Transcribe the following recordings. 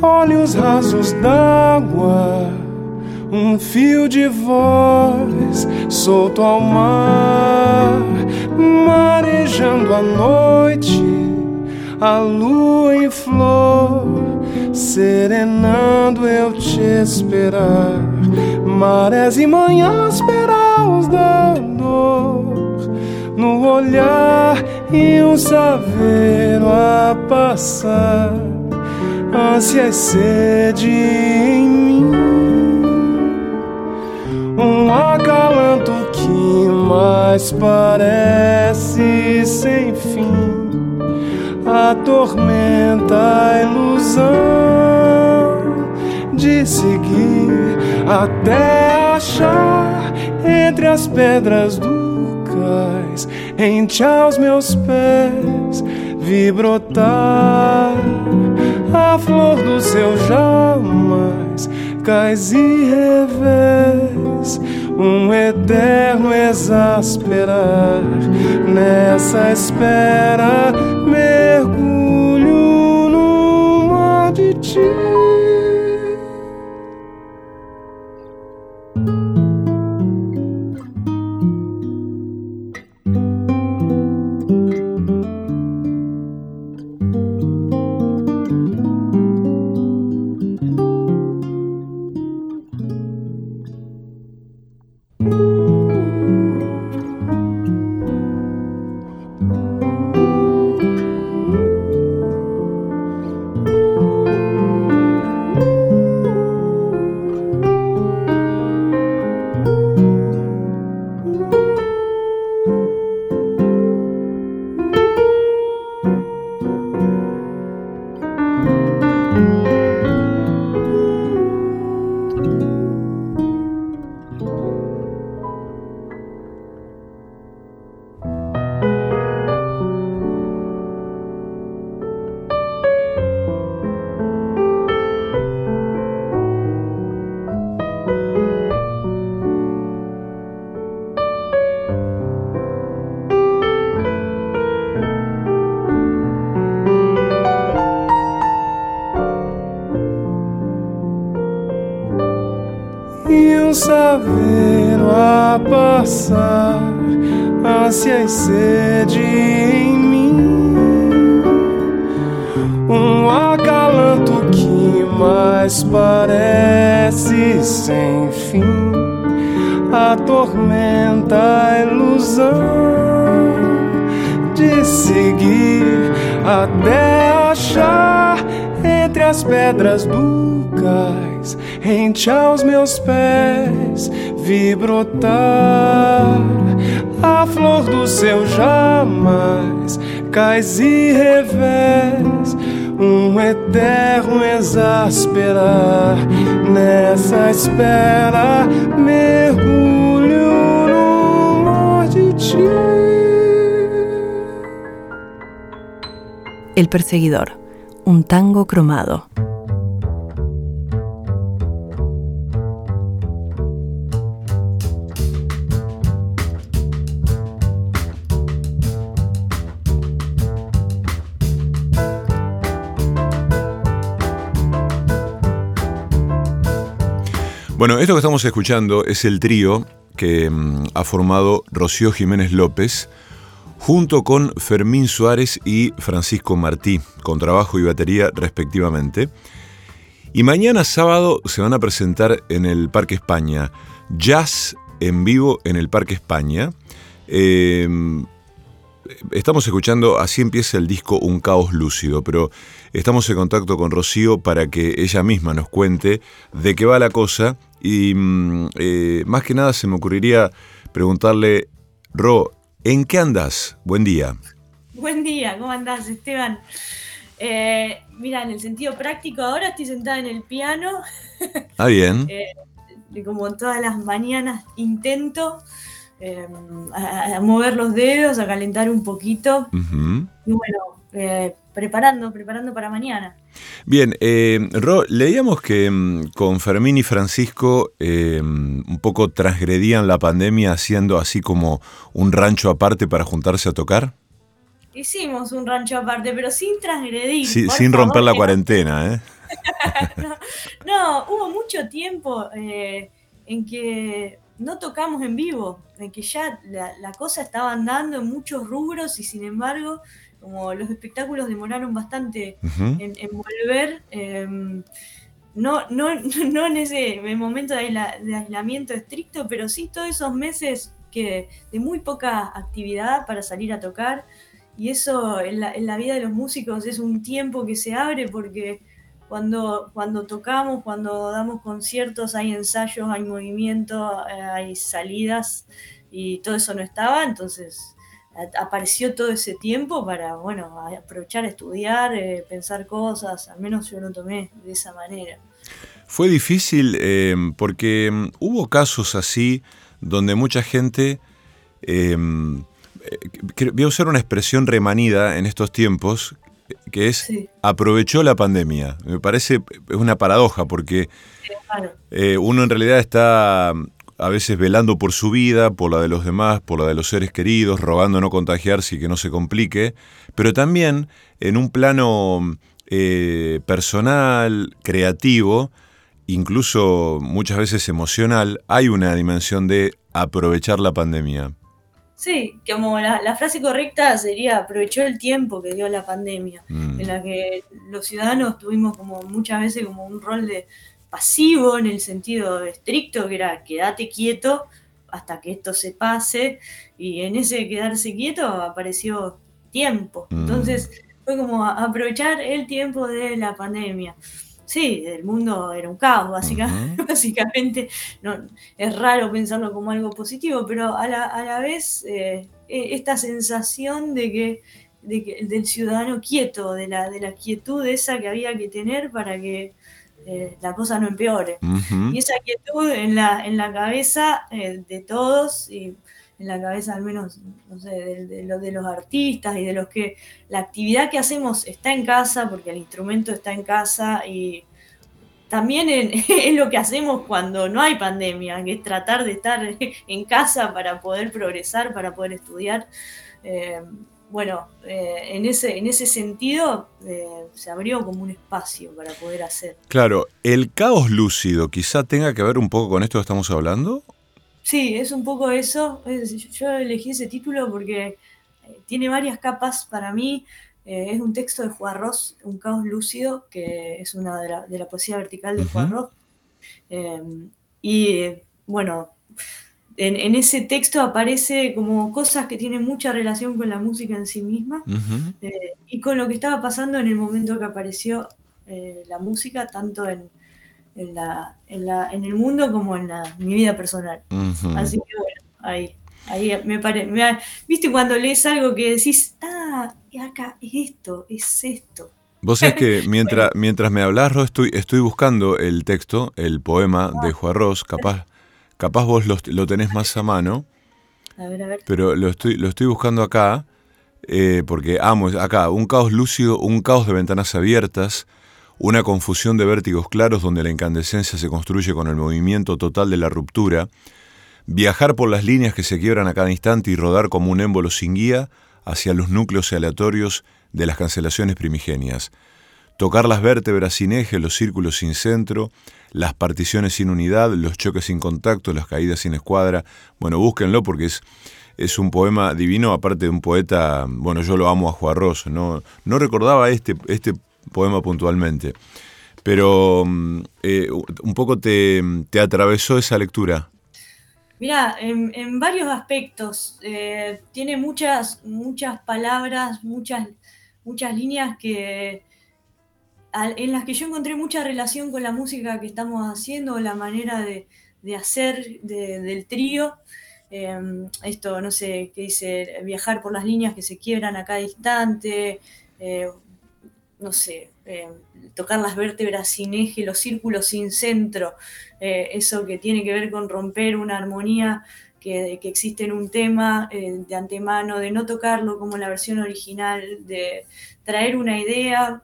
Olhos rasos d'água, um fio de voz solto ao mar, marejando a noite, a lua em flor, serenando eu te esperar, marés e manhãs peraus da dor, no olhar e um saveiro a passar ânsia e sede em mim. Um acalanto que mais parece sem fim. Atormenta a ilusão de seguir até achar entre as pedras do cais, rente aos meus pés, vi brotar a flor do seu jamais. Cais e revés, um eterno exasperar. Nessa espera mergulho El perseguidor, un tango cromado. Bueno, esto que estamos escuchando es el trío que mm, ha formado Rocío Jiménez López junto con Fermín Suárez y Francisco Martí, con trabajo y batería respectivamente. Y mañana sábado se van a presentar en el Parque España, jazz en vivo en el Parque España. Em, estamos escuchando, así empieza el disco Un Caos Lúcido, pero estamos en contacto con Rocío para que ella misma nos cuente de qué va la cosa y mm, eh, más que nada se me ocurriría preguntarle, Ro, ¿en qué andas? Buen día. Buen día, ¿cómo andás, Esteban? Eh, mira, en el sentido práctico, ahora estoy sentada en el piano. Ah, bien. Eh, como todas las mañanas intento a, mover los dedos, a calentar un poquito. Y bueno, eh, preparando, preparando para mañana. Bien, eh, Ro, leíamos que mm, con Fermín y Francisco eh, un poco transgredían la pandemia haciendo así como un rancho aparte para juntarse a tocar. Hicimos un rancho aparte, pero sin transgredir. sin romper la cuarentena, ¿eh? no, hubo mucho tiempo en que no tocamos en vivo, en que ya la, cosa estaba andando en muchos rubros y sin embargo, como los espectáculos demoraron bastante en, volver, em, no, no, no en ese momento de, aislamiento estricto, pero sí todos esos meses que de muy poca actividad para salir a tocar. Y eso en la, en la vida de los músicos es un tiempo que se abre porque cuando, cuando tocamos, cuando damos conciertos, hay ensayos, hay movimiento, eh, hay salidas y todo eso no estaba, entonces apareció todo ese tiempo para, bueno, aprovechar estudiar, eh, pensar cosas, al menos yo lo tomé de esa manera. Fue difícil eh, porque mm, hubo casos así donde mucha gente, voy a usar una expresión remanida en estos tiempos, que es aprovechó la pandemia. Me parece es una paradoja porque eh, uno en realidad está a veces velando por su vida, por la de los demás, por la de los seres queridos, rogando no contagiarse y que no se complique, pero también en un plano eh, personal, creativo, incluso muchas veces emocional, hay una dimensión de aprovechar la pandemia. Sí, como la, frase correcta sería aprovechó el tiempo que dio la pandemia, mm. en la que los ciudadanos tuvimos como muchas veces como un rol de pasivo en el sentido estricto, que era quédate quieto hasta que esto se pase, y en ese quedarse quieto apareció tiempo. Mm. Entonces fue como aprovechar el tiempo de la pandemia sí, el mundo era un caos, básicamente. básicamente no, es raro pensarlo como algo positivo, pero a la, a la vez eh, e, esta sensación de que, del ciudadano quieto, de la, de la quietud esa que había que tener para que eh, la cosa no empeore. Y esa quietud en la, en la cabeza eh, de todos y en la cabeza al menos, no sé, de, de, los artistas y de los que la actividad que hacemos está en casa, porque el instrumento está en casa y también es lo que hacemos cuando no hay pandemia, que es tratar de estar en casa para poder progresar, para poder estudiar. Eh, bueno, eh, en, ese, en ese sentido eh, se abrió como un espacio para poder hacer. Claro, el caos lúcido quizá tenga que ver un poco con esto que estamos hablando. Sí, es un poco eso. Yo elegí ese título porque eh, tiene varias capas para mí. Eh, es un texto de Juan Ross, Un caos lúcido, que es una de la, poesía vertical de Juan Ross. Em, y bueno, en, ese texto aparece como cosas que tienen mucha relación con la música en sí misma eh, y con lo que estaba pasando en el momento que apareció la música, tanto en, en, la, en, la, en el mundo como en, la, mi vida personal. Así que bueno, ahí, ahí me parece, viste cuando lees algo que decís, ah, acá es esto, es esto. Vos sabés que mientras, mientras me hablas, estoy, estoy buscando el texto, el poema de Juan Ross, capaz, capaz vos lo, lo, tenés más a mano. A ver, a ver. Pero lo estoy, lo estoy buscando acá, eh, porque amo, acá, un caos lúcido, un caos de ventanas abiertas, una confusión de vértigos claros donde la incandescencia se construye con el movimiento total de la ruptura, viajar por las líneas que se quiebran a cada instante y rodar como un émbolo sin guía hacia los núcleos aleatorios de las cancelaciones primigenias, tocar las vértebras sin eje, los círculos sin centro, las particiones sin unidad, los choques sin contacto, las caídas sin escuadra. Bueno, búsquenlo porque es, es un poema divino, aparte de un poeta, bueno, yo lo amo a Juarros, no, no recordaba este, este poema puntualmente. Pero mm, eh, un poco te, atravesó esa lectura. Mira, en, varios aspectos. Eh, tiene muchas, muchas palabras, muchas, muchas líneas que, en las que yo encontré mucha relación con la música que estamos haciendo, la manera de, hacer del trío. Em, esto, no sé, que dice viajar por las líneas que se quiebran a cada instante, eh, no sé, eh, tocar las vértebras sin eje, los círculos sin centro, eh, eso que tiene que ver con romper una armonía que que, existe en un tema eh, de antemano, de no tocarlo como la versión original, de traer una idea.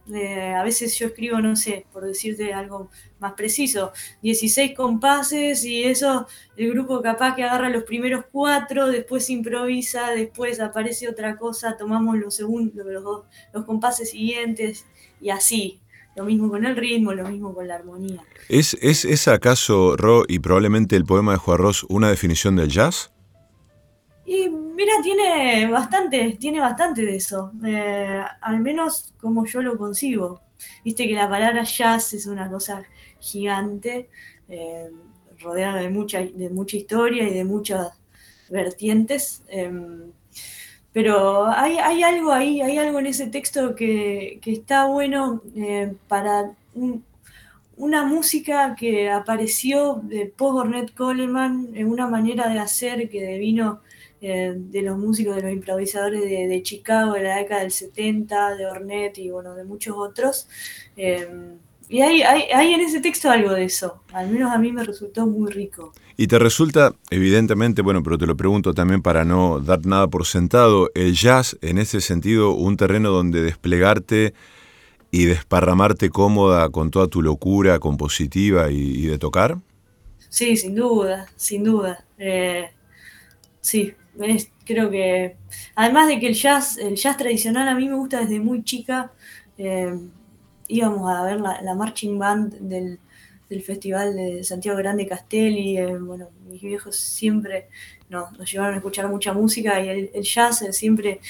a veces yo escribo, no sé, por decirte algo más preciso, 16 compases y eso, el grupo capaz que agarra los primeros cuatro, después improvisa, después aparece otra cosa, tomamos los, segundos, los, los compases siguientes y así. Lo mismo con el ritmo, lo mismo con la armonía. ¿Es, es, acaso, Ro, y probablemente el poema de Juan Ross, una definición del jazz? Y mira, tiene bastante, tiene bastante de eso. Eh, al menos como yo lo consigo. Viste que la palabra jazz es una cosa gigante, eh, rodeada de mucha, de mucha historia y de muchas vertientes. Em, pero hay, algo ahí, hay algo en ese texto que, está bueno eh, para una música que apareció de Paul Ornette Coleman en una manera de hacer que devino eh, de los músicos, de los improvisadores de, Chicago de la década del 70, de Ornette y bueno, de muchos otros. Eh, y hay, hay, en ese texto algo de eso, al menos a mí me resultó muy rico. Y te resulta, evidentemente, bueno, pero te lo pregunto también para no dar nada por sentado, el jazz en ese sentido un terreno donde desplegarte y desparramarte cómoda con toda tu locura compositiva y, de tocar? Sí, sin duda, sin duda. Eh, sí, creo que además de que el jazz, el jazz tradicional a mí me gusta desde muy chica. Eh, íbamos a ver la, marching band del, Festival de Santiago Grande Castelli. Eh, bueno, mis viejos siempre nos, llevaron a escuchar mucha música y el, jazz eh, siempre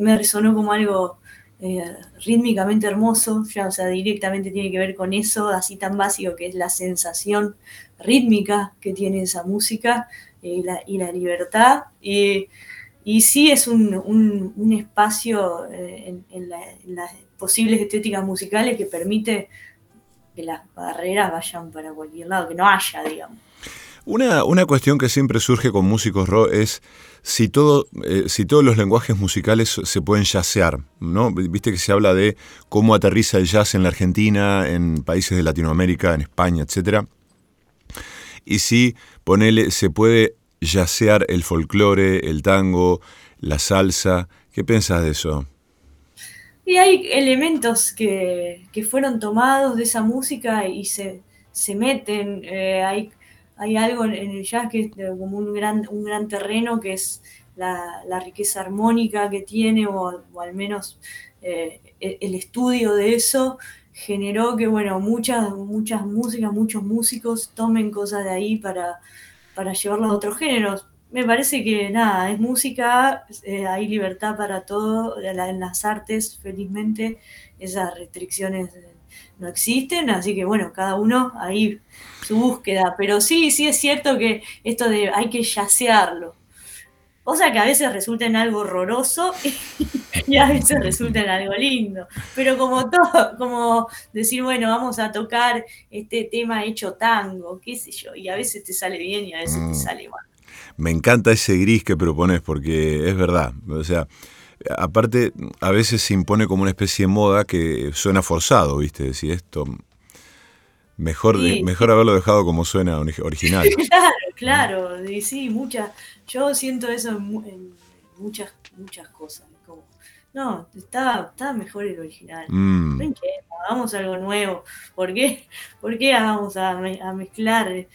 me resonó como algo eh, rítmicamente hermoso, ya, o sea, directamente tiene que ver con eso, así tan básico que es la sensación rítmica que tiene esa música y la, libertad. Y, sí es un, espacio en, la posibles estéticas musicales que permite que las barreras vayan para cualquier lado, que no haya, digamos. Una, una cuestión que siempre surge con músicos rock es si, todo, eh, si todos los lenguajes musicales se pueden jazzear, ¿no? Viste que se habla de cómo aterriza el jazz en la Argentina, en países de Latinoamérica, en España, etc. Y si, ponele, se puede jazzear el folclore, el tango, la salsa. ¿Qué piensas de eso? Y hay elementos que, fueron tomados de esa música y se, meten. Eh, hay, hay algo en el jazz que es como un gran, un gran terreno que es la, riqueza armónica que tiene, o, al menos eh, e, el estudio de eso generó que, bueno, muchas, muchas músicas, muchos músicos tomen cosas de ahí para, para llevarlo a otros géneros me parece que nada, es música, eh, hay libertad para todo, en las artes, felizmente, esas restricciones eh, no existen, así que bueno, cada uno ahí su búsqueda, pero sí, sí es cierto que esto de hay que yacearlo, cosa que a veces resulta en algo horroroso y a veces resulta en algo lindo, pero como todo, como decir, bueno, vamos a tocar este tema hecho tango, qué sé yo, y a veces te sale bien y a veces te mm. sale mal me encanta ese gris que propones porque es verdad. O sea, aparte, a veces se impone como una especie de moda que suena forzado, ¿viste? Decir esto. Mejor, mejor haberlo dejado como suena original. claro, claro. Y sí, muchas. Yo siento eso en, muchas, muchas cosas. no, está, está mejor el original. Mm. No hagamos algo nuevo. ¿Por qué, ¿Por qué vamos a, mezclar eh,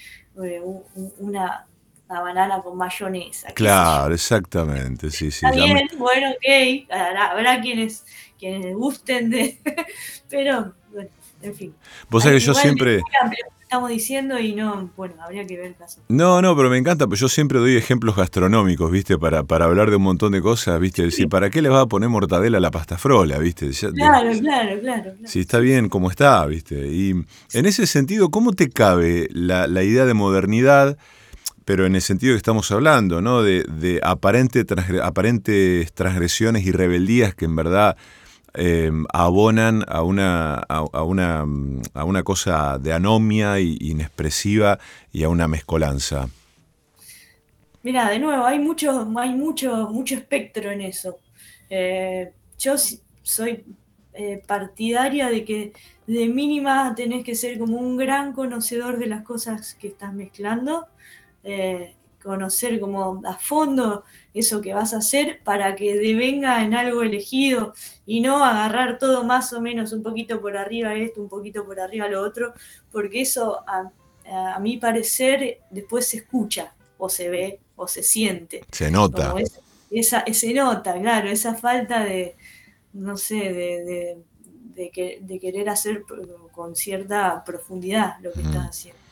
una, banana con mayonesa. Claro, exactamente, sí, sí. Está bien, bueno, ok, habrá, quienes, quienes gusten de... pero, bueno, en fin. Vos sabés que yo siempre... Estamos diciendo y no, bueno, habría que ver el caso. No, no, pero me encanta, pues yo siempre doy ejemplos gastronómicos, ¿viste? Para, para hablar de un montón de cosas, ¿viste? Decir, ¿para qué le va a poner mortadela a la pasta frola, ¿viste? claro, claro, claro, Si está bien como está, ¿viste? Y en ese sentido, ¿cómo te cabe la, la idea de modernidad? Pero en el sentido que estamos hablando, ¿no? De, aparentes transgresiones y rebeldías que en verdad em, abonan a una, a, una, a una cosa de anomia y inexpresiva y a una mezcolanza. Mira, de nuevo, hay mucho, hay mucho, mucho espectro en eso. Eh, yo soy eh, partidaria de que de mínima tenés que ser como un gran conocedor de las cosas que estás mezclando eh, conocer como a fondo eso que vas a hacer para que devenga en algo elegido y no agarrar todo más o menos un poquito por arriba esto, un poquito por arriba lo otro, porque eso a, mi parecer después se escucha o se ve o se siente. Se nota. esa, se nota, claro, esa falta de, no sé, de, de, querer hacer con cierta profundidad lo que estás haciendo.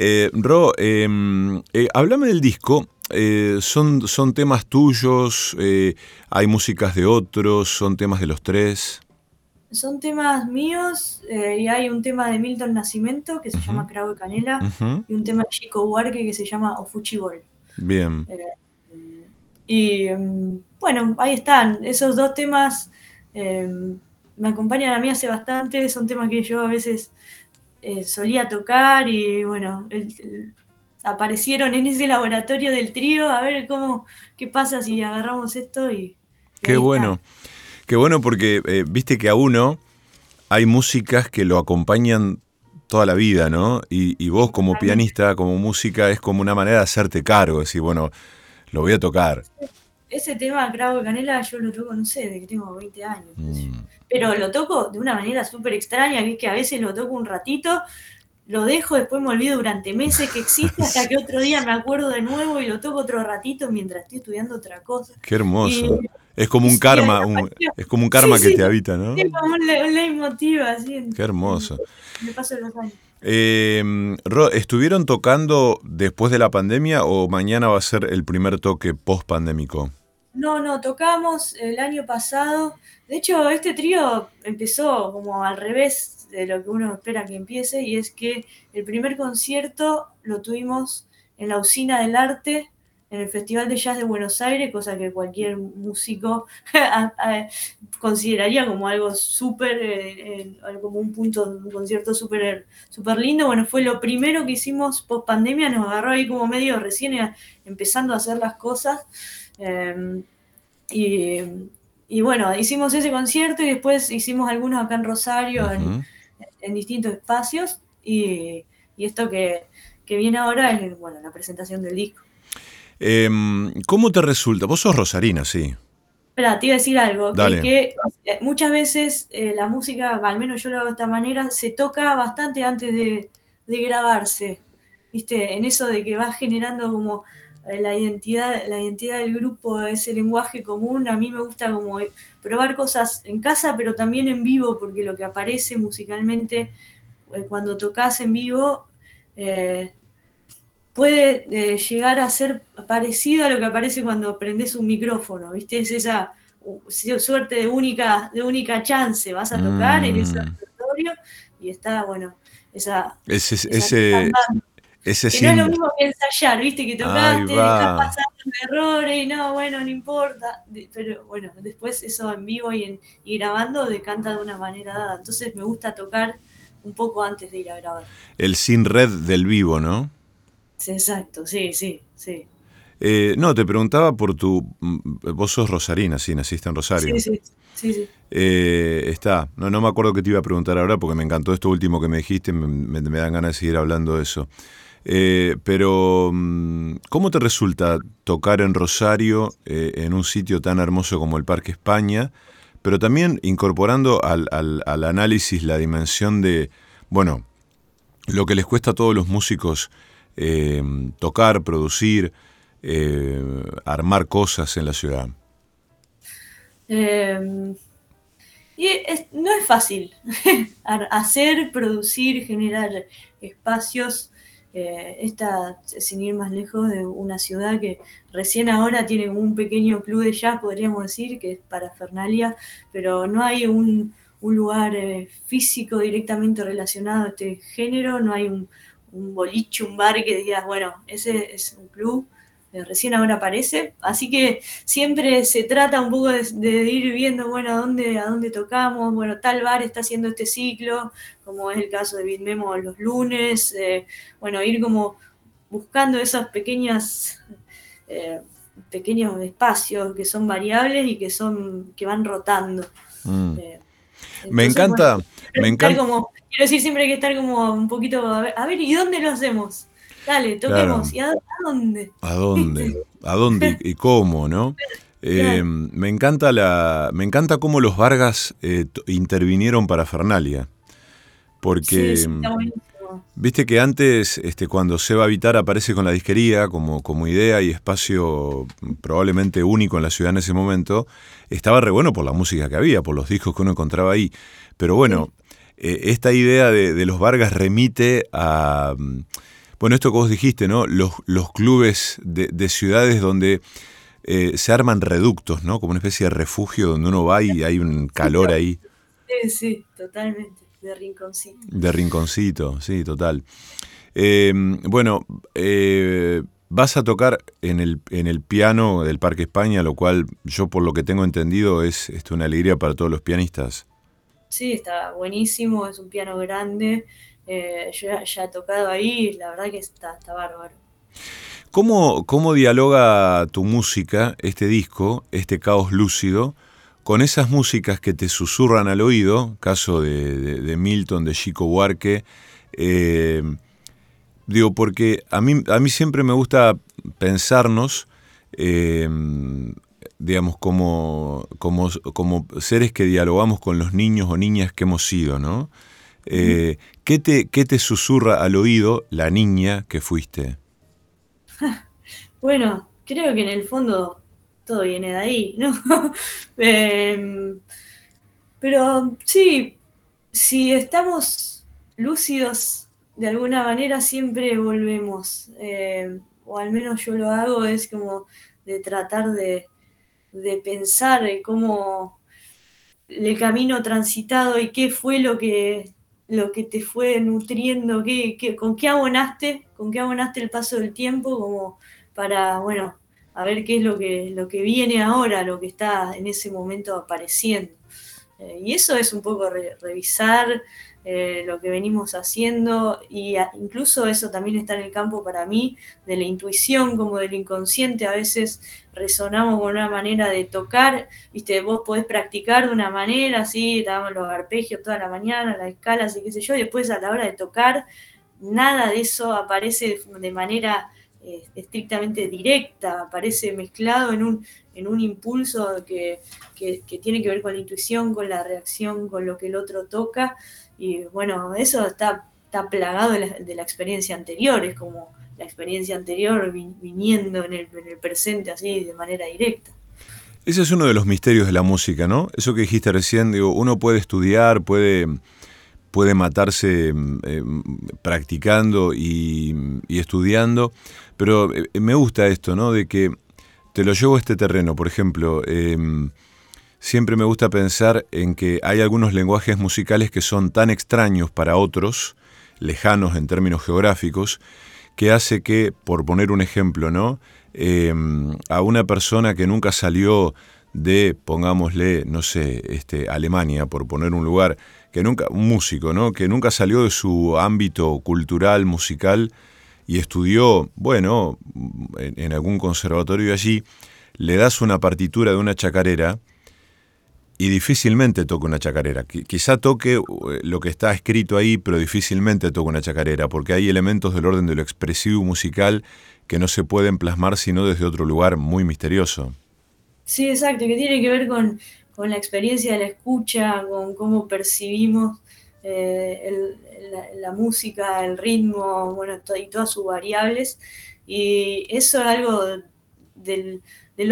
Eh, Ro, em, eh, háblame del disco. Eh, son, ¿Son temas tuyos? Eh, ¿Hay músicas de otros? ¿Son temas de los tres? Son temas míos y hay un tema de Milton Nacimiento que se llama Cravo de Canela y un tema de Chico Huarque que se llama Ofuchibol. Bien. y em, bueno, ahí están. Esos dos temas em, me acompañan a mí hace bastante. Son temas que yo a veces eh, solía tocar y bueno, aparecieron en ese laboratorio del trío, a ver cómo, qué pasa si agarramos esto y... Qué bueno, qué bueno porque eh, viste que a uno hay músicas que lo acompañan toda la vida, ¿no? Y, vos como pianista, como música, es como una manera de hacerte cargo, decir, bueno, lo voy a tocar. Ese tema, Cravo Canela, yo lo toco, no sé, desde que tengo 20 años. Mm pero lo toco de una manera súper extraña, que es que a veces lo toco un ratito, lo dejo, después me olvido durante meses que existe, hasta que otro día me acuerdo de nuevo y lo toco otro ratito mientras estoy estudiando otra cosa. Qué hermoso. es como un karma, es como un karma que te habita, ¿no? Es como un, leitmotiv, así. Qué hermoso. Me paso los años. Eh, ¿Estuvieron tocando después de la pandemia o mañana va a ser el primer toque post pandémico? No, no, tocamos el año pasado. De hecho, este trío empezó como al revés de lo que uno espera que empiece, y es que el primer concierto lo tuvimos en la usina del arte, en el Festival de Jazz de Buenos Aires, cosa que cualquier músico consideraría como algo súper, eh, eh, como un punto, un concierto súper super lindo. Bueno, fue lo primero que hicimos post pandemia, nos agarró ahí como medio recién eh, empezando a hacer las cosas. Em, y, bueno, hicimos ese concierto y después hicimos algunos acá en Rosario, en, distintos espacios. Y, esto que, viene ahora es bueno, la presentación del disco. Em, ¿Cómo te resulta? Vos sos rosarina, sí. Espera, te iba a decir algo, que, eh, muchas veces eh, la música, al menos yo lo hago de esta manera, se toca bastante antes de, de grabarse, ¿viste? En eso de que va generando como la identidad, la identidad del grupo, ese lenguaje común, a mí me gusta como probar cosas en casa, pero también en vivo, porque lo que aparece musicalmente eh, cuando tocas en vivo eh, puede eh, llegar a ser parecido a lo que aparece cuando prendes un micrófono, ¿viste? Es esa suerte de única, de única chance, vas a tocar en ese mm. repertorio y está, bueno, esa... ese, que no es lo mismo que ensayar, viste, que tocaste, estás pasando errores y no, bueno, no importa. Pero bueno, después eso en vivo y, en, y grabando decanta de una manera dada. Entonces me gusta tocar un poco antes de ir a grabar. El sin red del vivo, ¿no? Exacto, sí, sí, sí. Eh, no, te preguntaba por tu. Mm, vos sos rosarina, sí, naciste en Rosario. Sí, sí. sí, sí. Eh, está. No, no me acuerdo qué te iba a preguntar ahora porque me encantó esto último que me dijiste, me, me dan ganas de seguir hablando de eso. Eh, pero, mm, ¿cómo te resulta tocar en Rosario, en un sitio tan hermoso como el Parque España, pero también incorporando al, análisis la dimensión de, bueno, lo que les cuesta a todos los músicos eh, tocar, producir, armar cosas en la ciudad? Em, y no es fácil hacer, producir, generar espacios eh, esta, sin ir más lejos, de una ciudad que recién ahora tiene un pequeño club de jazz, podríamos decir, que es para Fernalia, pero no hay un, lugar eh, físico directamente relacionado a este género, no hay un, un boliche, un bar que digas, bueno, ese es un club eh, recién ahora aparece. Así que siempre se trata un poco de, ir viendo, bueno, a dónde, a dónde tocamos. Bueno, tal bar está haciendo este ciclo, como es el caso de Bitmemo los lunes. Eh, bueno, ir como buscando esas pequeñas. Eh, pequeños espacios que son variables y que son que van rotando. Mm. me encanta, me encanta. quiero decir, siempre hay que estar como un poquito, a ver, ¿y dónde lo hacemos? dale, toquemos. ¿Y a, dónde? ¿A dónde? ¿A dónde y cómo, no? Eh, me encanta la, me encanta cómo los Vargas eh, intervinieron para Fernalia, porque viste que antes, este, cuando Seba Vitar aparece con la disquería como, como idea y espacio probablemente único en la ciudad en ese momento, estaba re bueno por la música que había, por los discos que uno encontraba ahí. Pero bueno, eh, esta idea de, los Vargas remite a, bueno, esto que vos dijiste, ¿no? Los, los clubes de ciudades donde eh, se arman reductos, ¿no? Como una especie de refugio donde uno va y hay un calor ahí. Sí, sí, totalmente. De rinconcito. De rinconcito, sí, total. Eh, bueno, eh, vas a tocar en el, en el piano del Parque España, lo cual yo por lo que tengo entendido es, es una alegría para todos los pianistas. Sí, está buenísimo, es un piano grande. yo ya, he tocado ahí, la verdad que está, está bárbaro. ¿Cómo, ¿Cómo dialoga tu música, este disco, este caos lúcido, con esas músicas que te susurran al oído, caso de, Milton, de Chico Buarque? Eh, digo, porque a mí, a mí siempre me gusta pensarnos, eh, digamos, como, como, como, seres que dialogamos con los niños o niñas que hemos sido, ¿no? Eh, ¿qué, te, ¿Qué te susurra al oído la niña que fuiste? Bueno, creo que en el fondo todo viene de ahí, ¿no? Em, pero sí, si estamos lúcidos de alguna manera, siempre volvemos. Em, o al menos yo lo hago, es como de tratar de, pensar en cómo el camino transitado y qué fue lo que, lo que te fue nutriendo, qué, con qué abonaste, con qué abonaste el paso del tiempo, como para, bueno, a ver qué es lo que, lo que viene ahora, lo que está en ese momento apareciendo. Eh, y eso es un poco revisar eh, lo que venimos haciendo y incluso eso también está en el campo para mí de la intuición como del inconsciente. A veces resonamos con una manera de tocar, viste, vos podés practicar de una manera, así, damos los arpegios toda la mañana, las escalas y qué sé yo, y después a la hora de tocar, nada de eso aparece de manera eh, estrictamente directa, aparece mezclado en un, en un impulso que, tiene que ver con la intuición, con la reacción, con lo que el otro toca. Y bueno, eso está, está plagado de la, experiencia anterior, es como la experiencia anterior viniendo en el, en el presente así de manera directa. Ese es uno de los misterios de la música, ¿no? Eso que dijiste recién, digo, uno puede estudiar, puede puede matarse mm, eh, practicando y, estudiando, pero eh, me gusta esto, ¿no? De que te lo llevo a este terreno, por ejemplo, em, siempre me gusta pensar en que hay algunos lenguajes musicales que son tan extraños para otros, lejanos en términos geográficos, que hace que, por poner un ejemplo, ¿no? Em, a una persona que nunca salió de, pongámosle, no sé, este, Alemania, por poner un lugar, que nunca, un músico, ¿no? Que nunca salió de su ámbito cultural, musical, y estudió, bueno, en, algún conservatorio allí, le das una partitura de una chacarera y difícilmente toca una chacarera. Quizá toque eh, lo que está escrito ahí, pero difícilmente toca una chacarera, porque hay elementos del orden de lo expresivo musical que no se pueden plasmar sino desde otro lugar muy misterioso. Sí, exacto, que tiene que ver con, la experiencia de la escucha, con cómo percibimos eh, la, música, el ritmo, bueno, y todas sus variables. Y eso es algo del,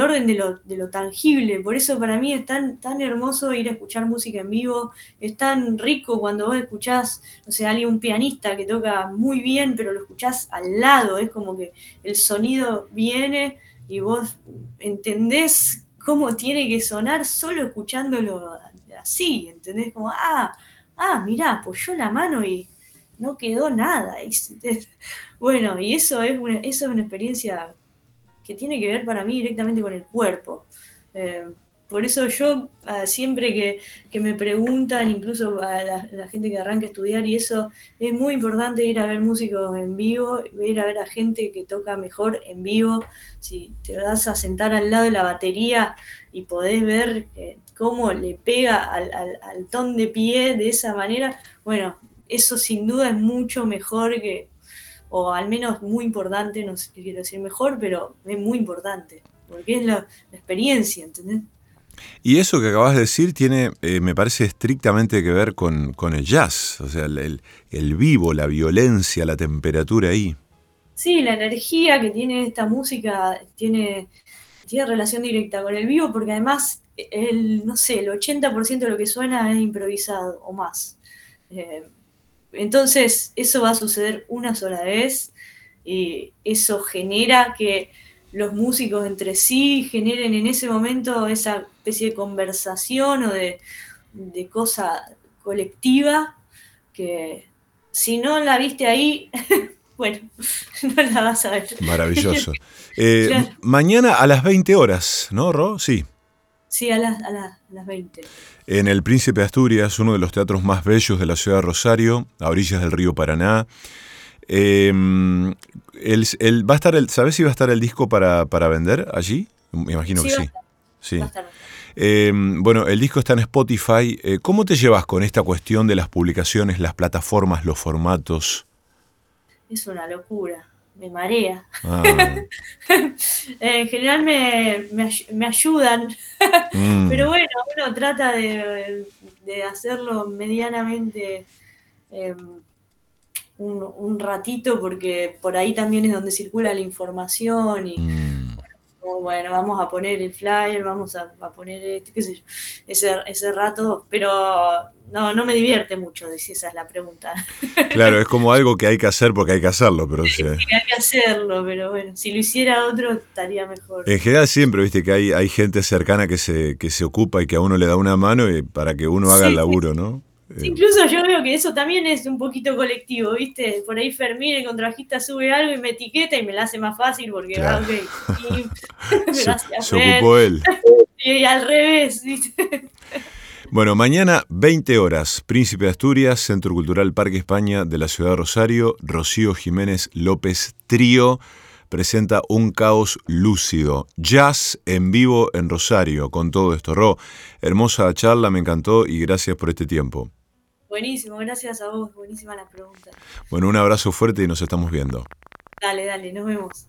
orden de lo, tangible. Por eso para mí es tan, tan hermoso ir a escuchar música en vivo. Es tan rico cuando vos escuchás, o sea, alguien, un pianista que toca muy bien, pero lo escuchás al lado. Es como que el sonido viene y vos entendés cómo tiene que sonar solo escuchándolo así, ¿entendés? Como, ah, ah, mirá, apoyó la mano y no quedó nada. Bueno, y eso es eso es una experiencia que tiene que ver para mí directamente con el cuerpo. Eh, por eso yo ah, siempre que, me preguntan, incluso a la, gente que arranca a estudiar y eso, es muy importante ir a ver músicos en vivo, ir a ver a gente que toca mejor en vivo. Si te vas a sentar al lado de la batería y podés ver eh, cómo le pega al, al, ton de pie de esa manera, bueno, eso sin duda es mucho mejor que, o al menos muy importante, no sé qué quiero decir mejor, pero es muy importante, porque es la, experiencia, ¿entendés? Y eso que acabas de decir tiene, eh, me parece, estrictamente que ver con, el jazz, o sea, el, el, vivo, la violencia, la temperatura ahí. Sí, la energía que tiene esta música tiene, tiene relación directa con el vivo, porque además, el, no sé, el 80% de lo que suena es improvisado o más. Eh, entonces, eso va a suceder una sola vez y eso genera que los músicos entre sí generen en ese momento esa especie de conversación o de, cosa colectiva que si no la viste ahí, bueno, no la vas a ver. Maravilloso. Eh, mañana a las 20 horas, ¿no, Ro? Sí. Sí, a las, a, las 20. En el Príncipe de Asturias, uno de los teatros más bellos de la ciudad de Rosario, a orillas del río Paraná. El, va a estar el, ¿Sabes si va a estar el disco para, vender allí? Me imagino que sí. sí. Em, bueno, el disco está en Spotify. Eh, ¿Cómo te llevas con esta cuestión de las publicaciones, las plataformas, los formatos? Es una locura me marea. Ah. en general me, ayudan, mm. pero bueno, uno trata de, hacerlo medianamente em, un, ratito porque por ahí también es donde circula la información y... Mm bueno, vamos a poner el flyer, vamos a, poner este, qué sé yo, ese, ese rato, pero no, no me divierte mucho, si esa es la pregunta. Claro, es como algo que hay que hacer porque hay que hacerlo, pero... Sí, hay que hacerlo, pero bueno, si lo hiciera otro estaría mejor. En general siempre, viste, que hay, hay gente cercana que se, que se ocupa y que a uno le da una mano y para que uno haga el laburo, ¿no? Eh, incluso yo veo que eso también es un poquito colectivo, ¿viste? Por ahí Fermín, el contrajista, sube algo y me etiqueta y me la hace más fácil porque, ah, se, ocupó él. Y al revés, ¿viste? Bueno, mañana 20 horas, Príncipe de Asturias, Centro Cultural Parque España de la Ciudad de Rosario, Rocío Jiménez López Trío presenta un caos lúcido. Jazz en vivo en Rosario con todo esto. Ro, hermosa charla, me encantó y gracias por este tiempo. Buenísimo, gracias a vos, buenísima la pregunta. Bueno, un abrazo fuerte y nos estamos viendo. Dale, dale, nos vemos.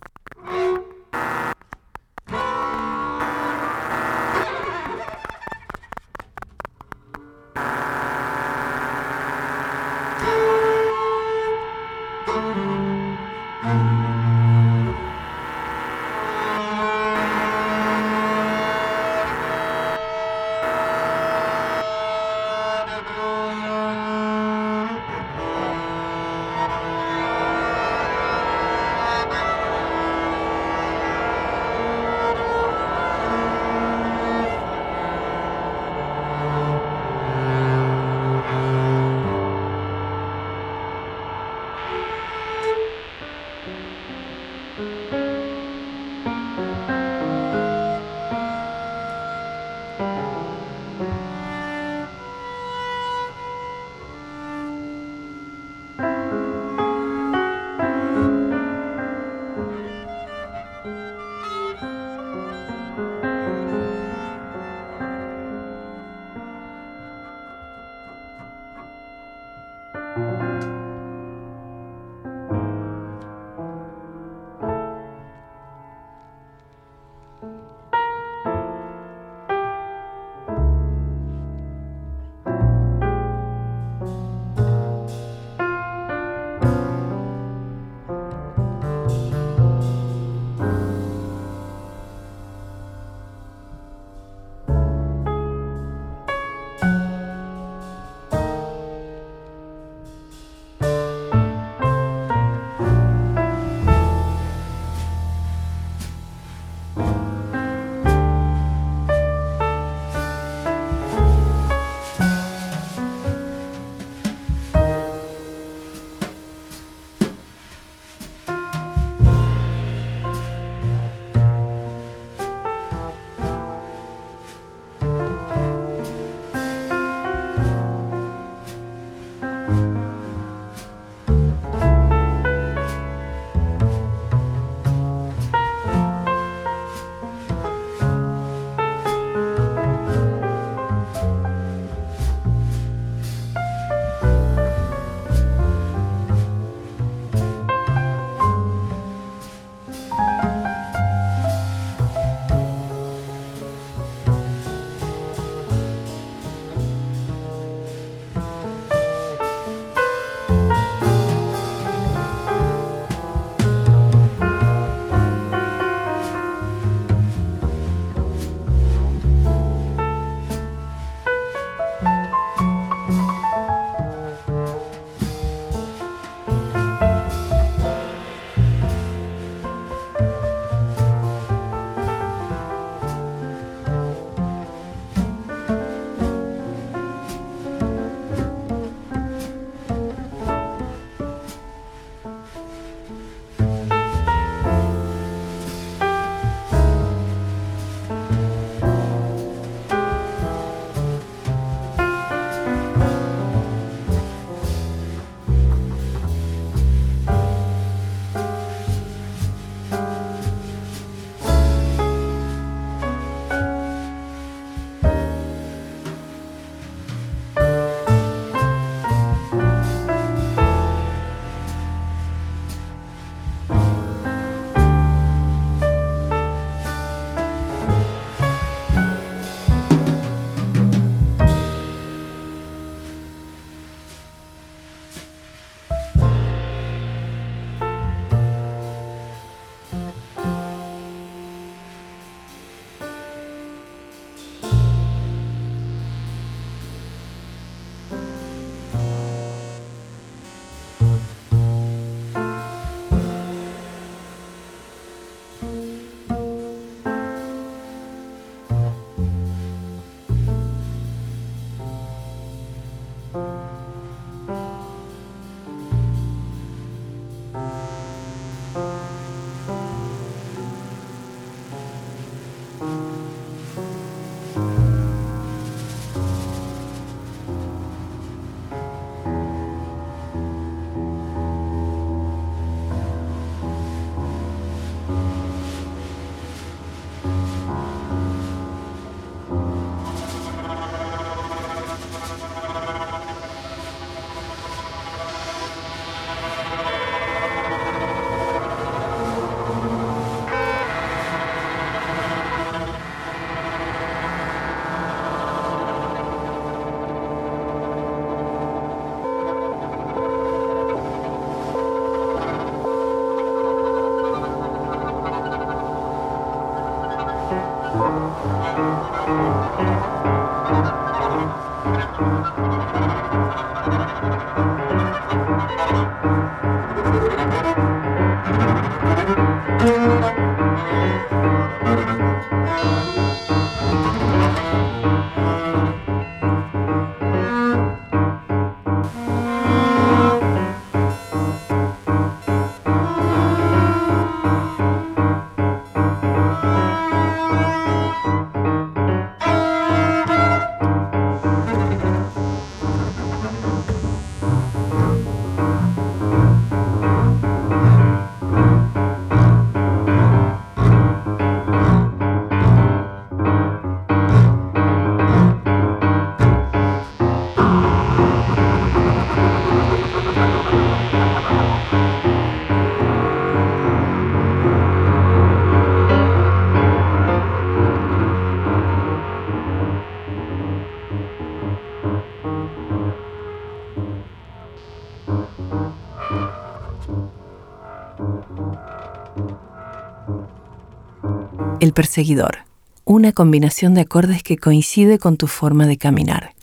Perseguidor, una combinación de acordes que coincide con tu forma de caminar.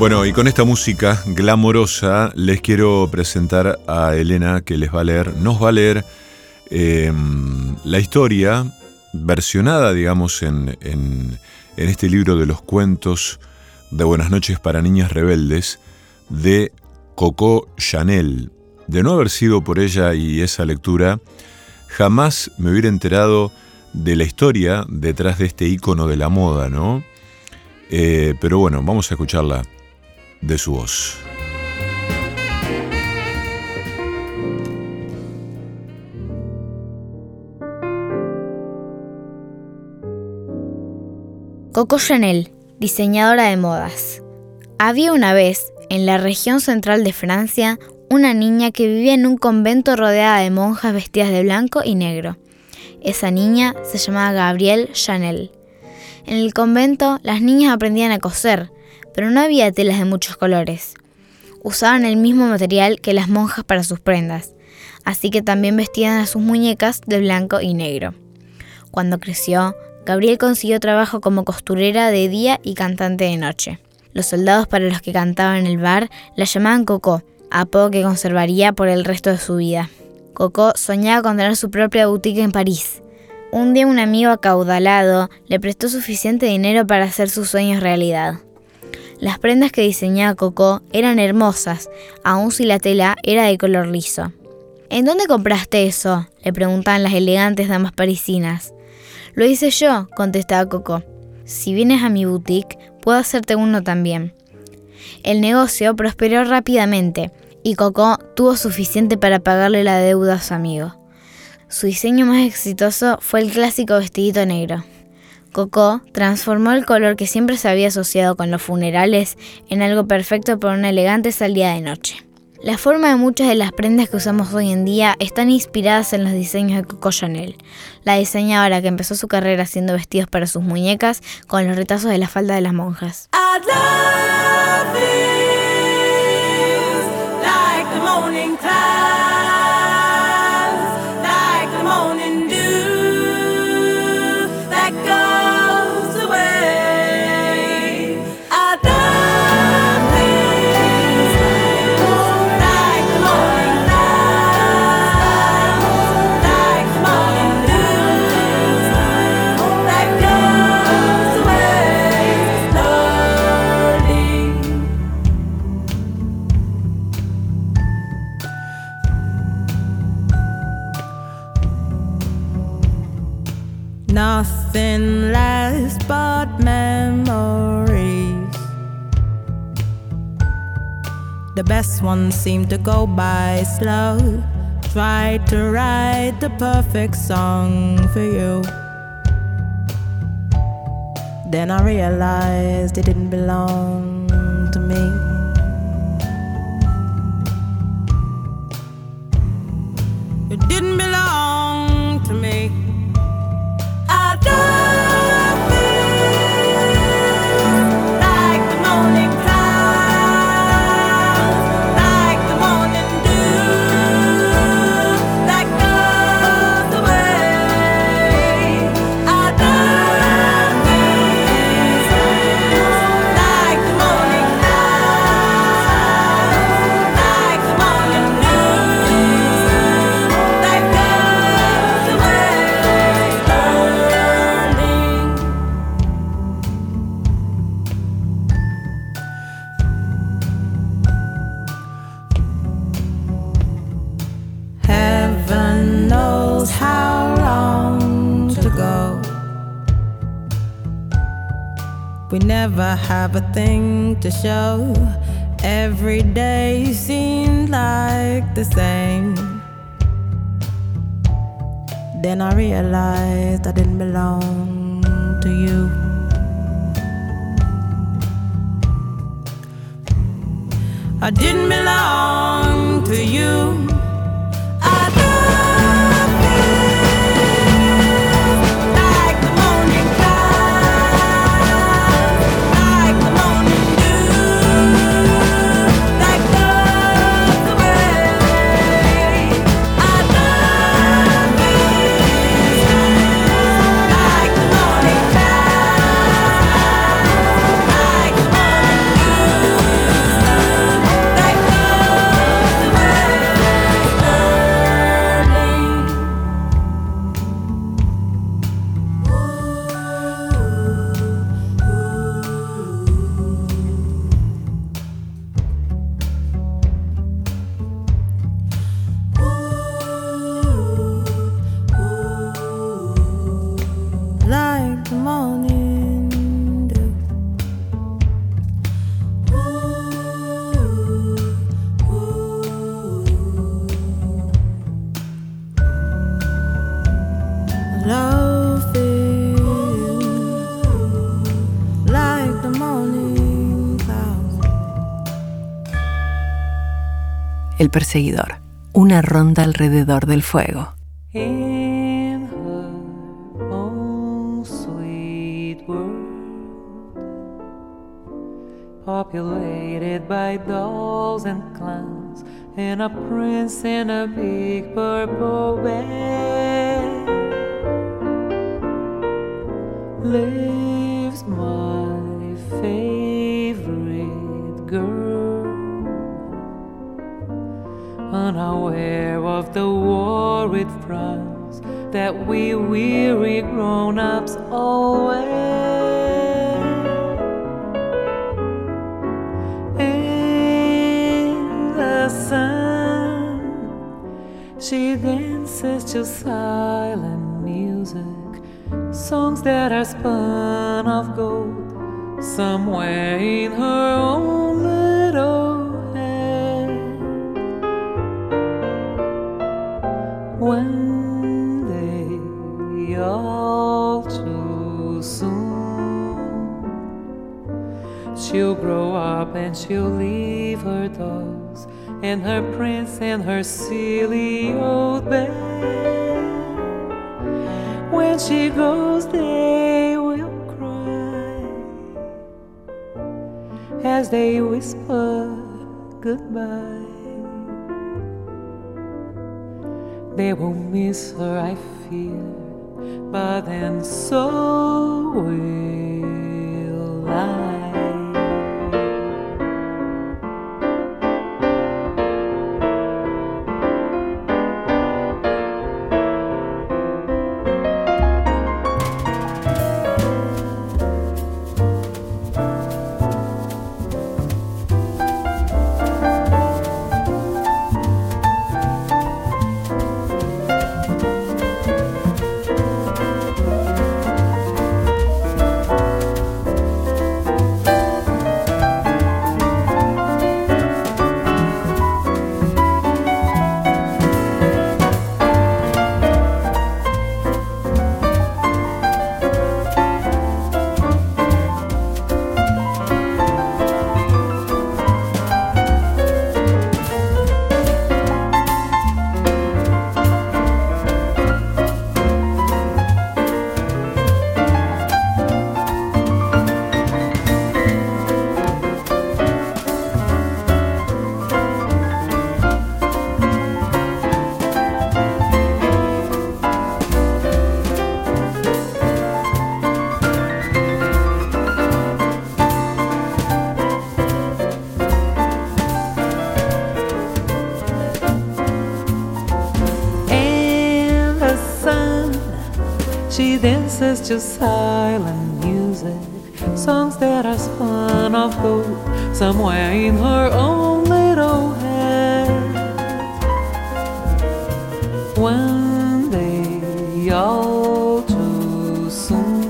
Bueno, y con esta música glamorosa les quiero presentar a Elena que les va a leer, nos va a leer em, la historia versionada, digamos, en, en, este libro de los cuentos de Buenas noches para niñas rebeldes de Coco Chanel. De no haber sido por ella y esa lectura, jamás me hubiera enterado de la historia detrás de este icono de la moda, ¿no? Eh, pero bueno, vamos a escucharla de su voz. Coco Chanel, diseñadora de modas. Había una vez, en la región central de Francia, una niña que vivía en un convento rodeada de monjas vestidas de blanco y negro. Esa niña se llamaba Gabrielle Chanel. En el convento las niñas aprendían a coser, pero no había telas de muchos colores. Usaban el mismo material que las monjas para sus prendas, así que también vestían a sus muñecas de blanco y negro. Cuando creció, Gabriel consiguió trabajo como costurera de día y cantante de noche. Los soldados para los que cantaba en el bar la llamaban Coco, apodo que conservaría por el resto de su vida. Coco soñaba con tener su propia boutique en París. Un día un amigo acaudalado le prestó suficiente dinero para hacer sus sueños realidad. Las prendas que diseñaba Coco eran hermosas, aun si la tela era de color liso. ¿En dónde compraste eso? le preguntaban las elegantes damas parisinas. Lo hice yo, contestaba Coco. Si vienes a mi boutique, puedo hacerte uno también. El negocio prosperó rápidamente y Coco tuvo suficiente para pagarle la deuda a su amigo. Su diseño más exitoso fue el clásico vestidito negro. Coco transformó el color que siempre se había asociado con los funerales en algo perfecto para una elegante salida de noche. La forma de muchas de las prendas que usamos hoy en día están inspiradas en los diseños de Coco Chanel, la diseñadora que empezó su carrera haciendo vestidos para sus muñecas con los retazos de la falda de las monjas. The best ones seem to go by slow. Try to write the perfect song for you. Then I realized it didn't belong to me. It didn't belong never have a thing to show. Every day seemed like the same. Then I realized I didn't belong to you. I didn't belong to you. Perseguidor. Una ronda alrededor del fuego. in her own sweet world, populated by dolls and clowns, and a prince in a big purple bed. That are spun of gold somewhere in her own little head. One day all too soon she'll grow up and she'll leave her dolls and her prince and her silly old bed when she goes they will cry as they whisper goodbye they will miss her, I fear, but then so will I. just silent music, songs that are spun off gold somewhere in her own little head. One day, all too soon,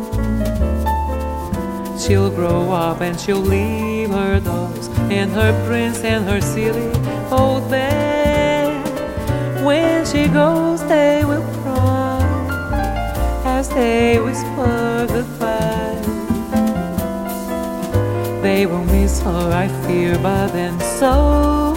she'll grow up and she'll leave her dolls and her prince and her silly old bed. When she goes, they will cry as they whisper or I fear by then so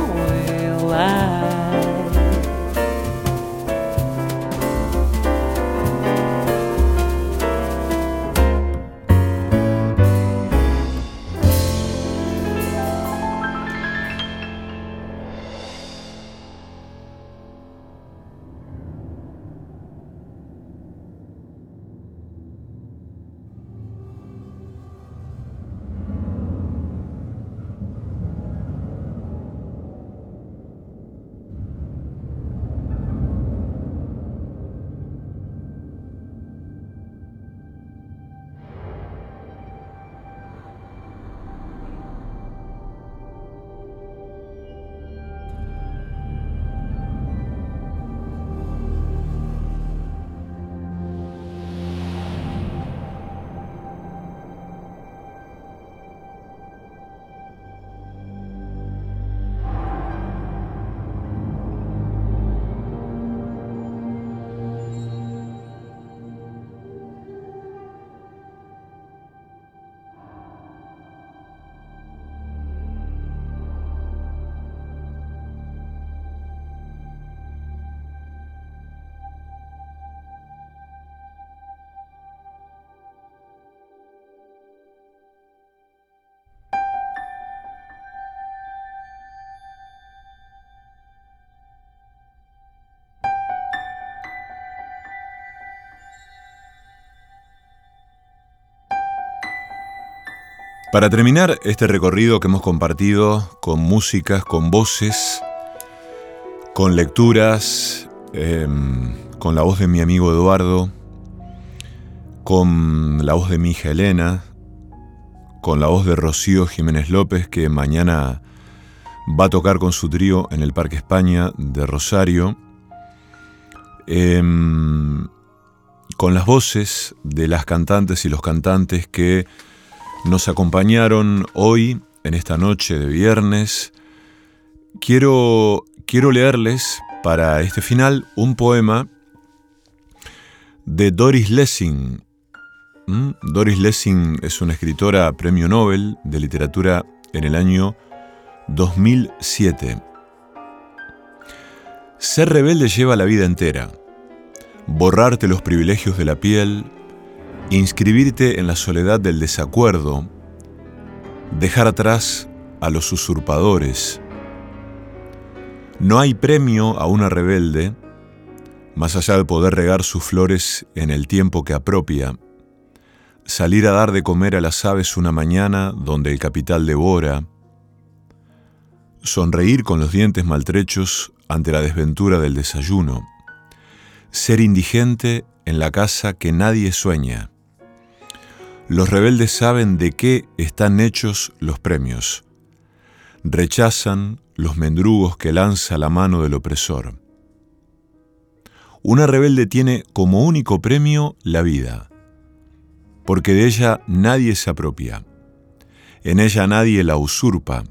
Para terminar este recorrido que hemos compartido con músicas, con voces, con lecturas, em, con la voz de mi amigo Eduardo, con la voz de mi hija Elena, con la voz de Rocío Jiménez López, que mañana va a tocar con su trío en el Parque España de Rosario, em, con las voces de las cantantes y los cantantes que nos acompañaron hoy, en esta noche de viernes. Quiero, quiero leerles para este final un poema de Doris Lessing. ¿Mm? Doris Lessing es una escritora premio Nobel de literatura en el año 2007. Ser rebelde lleva la vida entera. Borrarte los privilegios de la piel, inscribirte en la soledad del desacuerdo, dejar atrás a los usurpadores. No hay premio a una rebelde, más allá de poder regar sus flores en el tiempo que apropia, salir a dar de comer a las aves una mañana donde el capital devora, sonreír con los dientes maltrechos ante la desventura del desayuno, ser indigente en la casa que nadie sueña, los rebeldes saben de qué están hechos los premios. Rechazan los mendrugos que lanza la mano del opresor. Una rebelde tiene como único premio la vida, porque de ella nadie se apropia, en ella nadie la usurpa,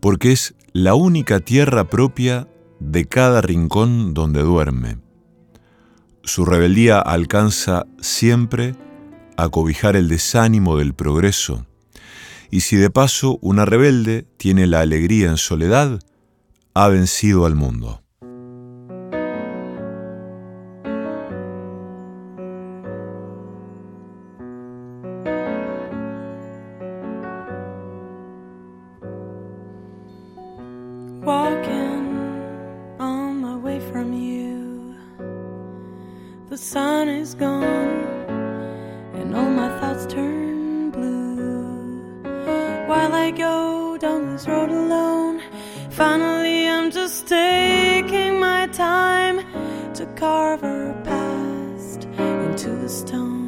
porque es la única tierra propia de cada rincón donde duerme. Su rebeldía alcanza siempre a cobijar el desánimo del progreso, y si de paso una rebelde tiene la alegría en soledad, ha vencido al mundo. Carve her past into the stone.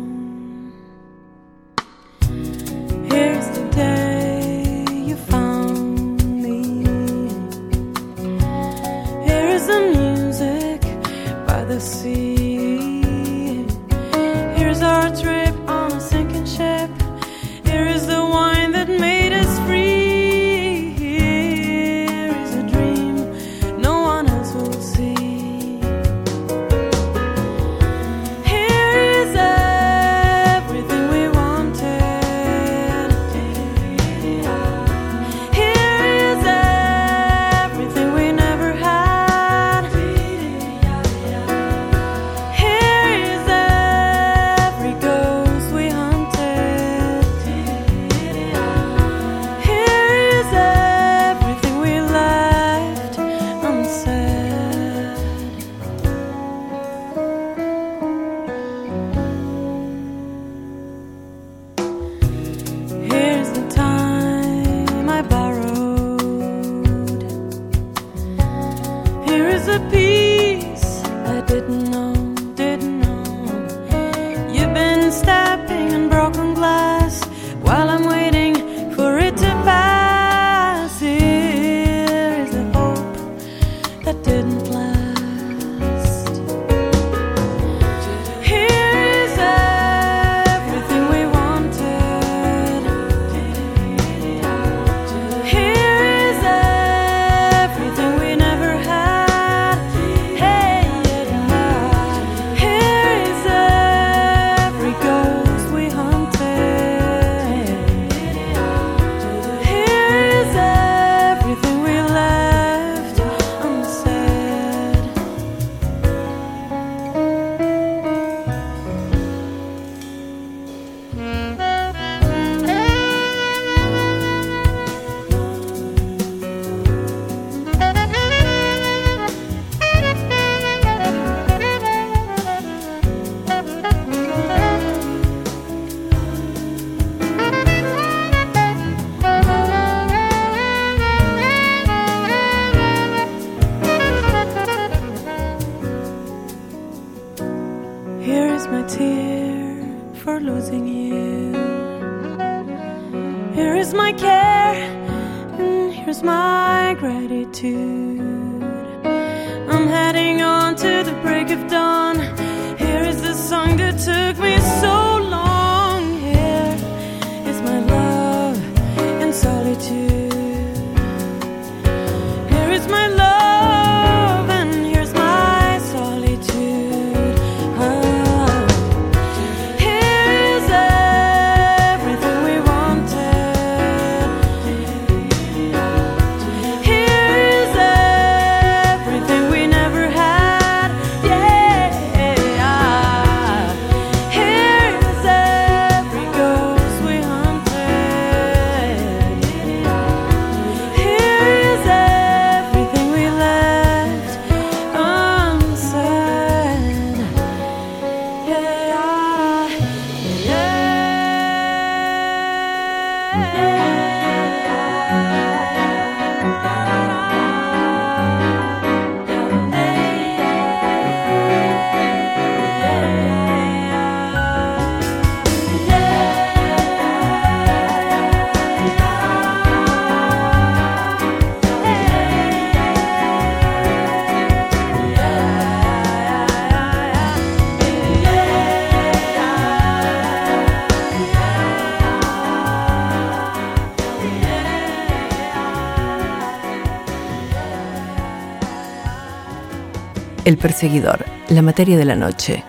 perseguidor, la materia de la noche.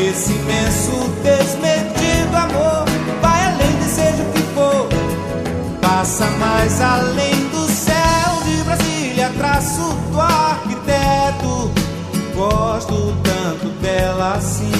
Esse imenso, desmedido amor vai além de seja o que for, passa mais além do céu de Brasília, traço do arquiteto. Gosto tanto dela assim.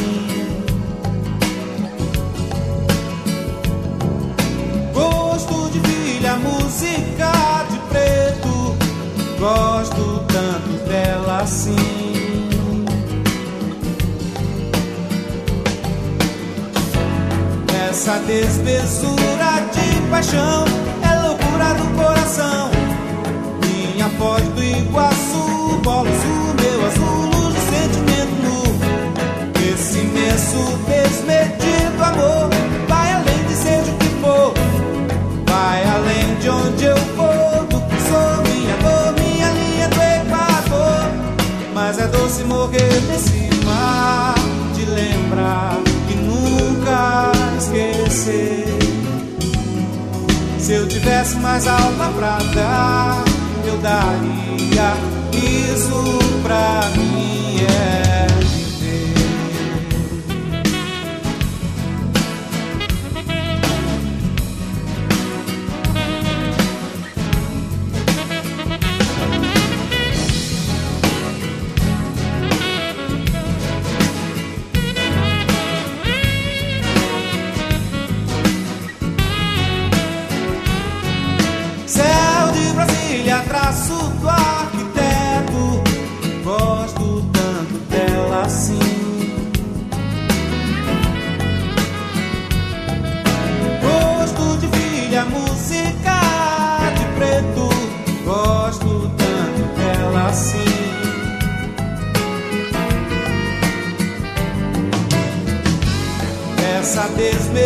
Essa desmesura de paixão é loucura do coração. Minha voz do Iguaçu, bolo azul, meu azul, luz sentimento nu. Esse imenso, desmedido amor vai além de seja o que for, vai além de onde eu for, do que sou, minha dor, minha linha do Equador. Mas é doce morrer nesse mar de lembrar esquecer. Se eu tivesse mais alma pra dar, eu daria isso pra mim.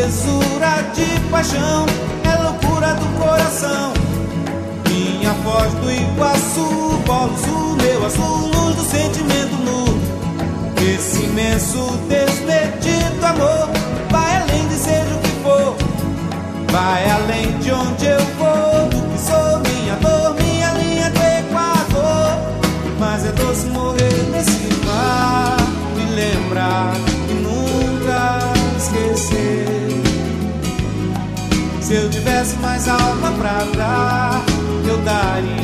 Desmesura de paixão é loucura do coração. Minha voz do Iguaçu, polo sul, meu azul, luz do sentimento nu. Esse imenso desmedido amor vai além de seja o que for, vai além de onde eu vou, tivesse mais alma pra dar, eu daria